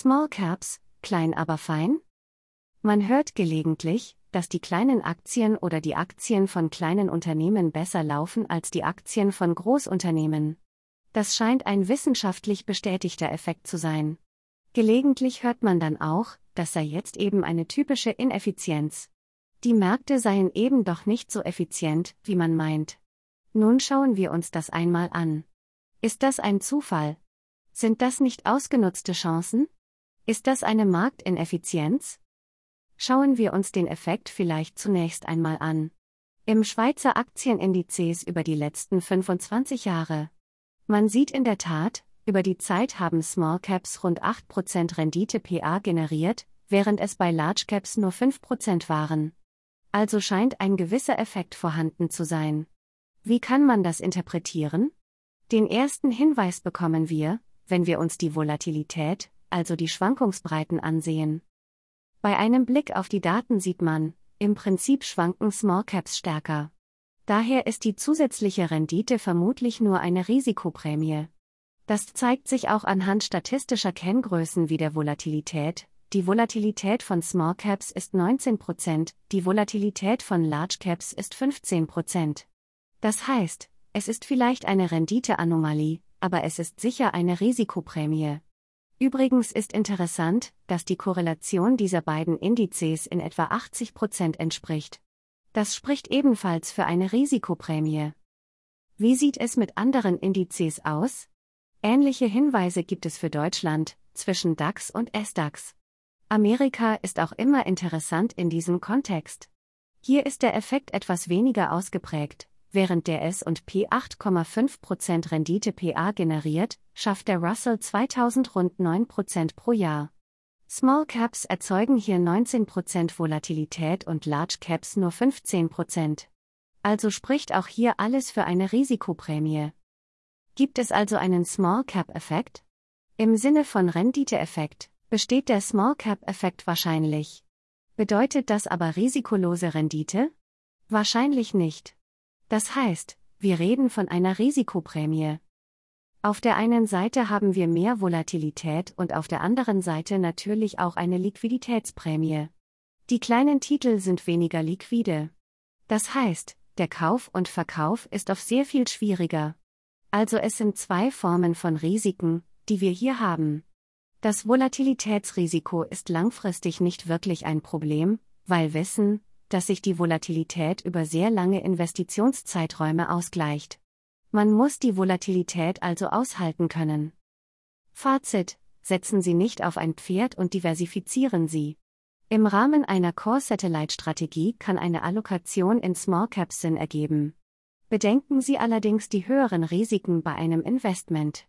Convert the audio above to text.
Small Caps, klein aber fein? Man hört gelegentlich, dass die kleinen Aktien oder die Aktien von kleinen Unternehmen besser laufen als die Aktien von Großunternehmen. Das scheint ein wissenschaftlich bestätigter Effekt zu sein. Gelegentlich hört man dann auch, das sei jetzt eben eine typische Ineffizienz. Die Märkte seien eben doch nicht so effizient, wie man meint. Nun schauen wir uns das einmal an. Ist das ein Zufall? Sind das nicht ausgenutzte Chancen? Ist das eine Marktineffizienz? Schauen wir uns den Effekt vielleicht zunächst einmal an. Im Schweizer Aktienindizes über die letzten 25 Jahre. Man sieht in der Tat, über die Zeit haben Small Caps rund 8% Rendite PA generiert, während es bei Large Caps nur 5% waren. Also scheint ein gewisser Effekt vorhanden zu sein. Wie kann man das interpretieren? Den ersten Hinweis bekommen wir, wenn wir uns die Volatilität, also die Schwankungsbreiten ansehen. Bei einem Blick auf die Daten sieht man, im Prinzip schwanken Small Caps stärker. Daher ist die zusätzliche Rendite vermutlich nur eine Risikoprämie. Das zeigt sich auch anhand statistischer Kenngrößen wie der Volatilität. Die Volatilität von Small Caps ist 19%, die Volatilität von Large Caps ist 15%. Das heißt, es ist vielleicht eine Renditeanomalie, aber es ist sicher eine Risikoprämie. Übrigens ist interessant, dass die Korrelation dieser beiden Indizes in etwa 80% entspricht. Das spricht ebenfalls für eine Risikoprämie. Wie sieht es mit anderen Indizes aus? Ähnliche Hinweise gibt es für Deutschland, zwischen DAX und SDAX. Amerika ist auch immer interessant in diesem Kontext. Hier ist der Effekt etwas weniger ausgeprägt. Während der S&P 8,5% Rendite PA generiert, schafft der Russell 2000 rund 9% pro Jahr. Small Caps erzeugen hier 19% Volatilität und Large Caps nur 15%. Also spricht auch hier alles für eine Risikoprämie. Gibt es also einen Small Cap-Effekt? Im Sinne von Rendite-Effekt besteht der Small Cap-Effekt wahrscheinlich. Bedeutet das aber risikolose Rendite? Wahrscheinlich nicht. Das heißt, wir reden von einer Risikoprämie. Auf der einen Seite haben wir mehr Volatilität und auf der anderen Seite natürlich auch eine Liquiditätsprämie. Die kleinen Titel sind weniger liquide. Das heißt, der Kauf und Verkauf ist auf sehr viel schwieriger. Also es sind zwei Formen von Risiken, die wir hier haben. Das Volatilitätsrisiko ist langfristig nicht wirklich ein Problem, weil Wissen, dass sich die Volatilität über sehr lange Investitionszeiträume ausgleicht. Man muss die Volatilität also aushalten können. Fazit: Setzen Sie nicht auf ein Pferd und diversifizieren Sie. Im Rahmen einer Core-Satellite-Strategie kann eine Allokation in Small Caps Sinn ergeben. Bedenken Sie allerdings die höheren Risiken bei einem Investment.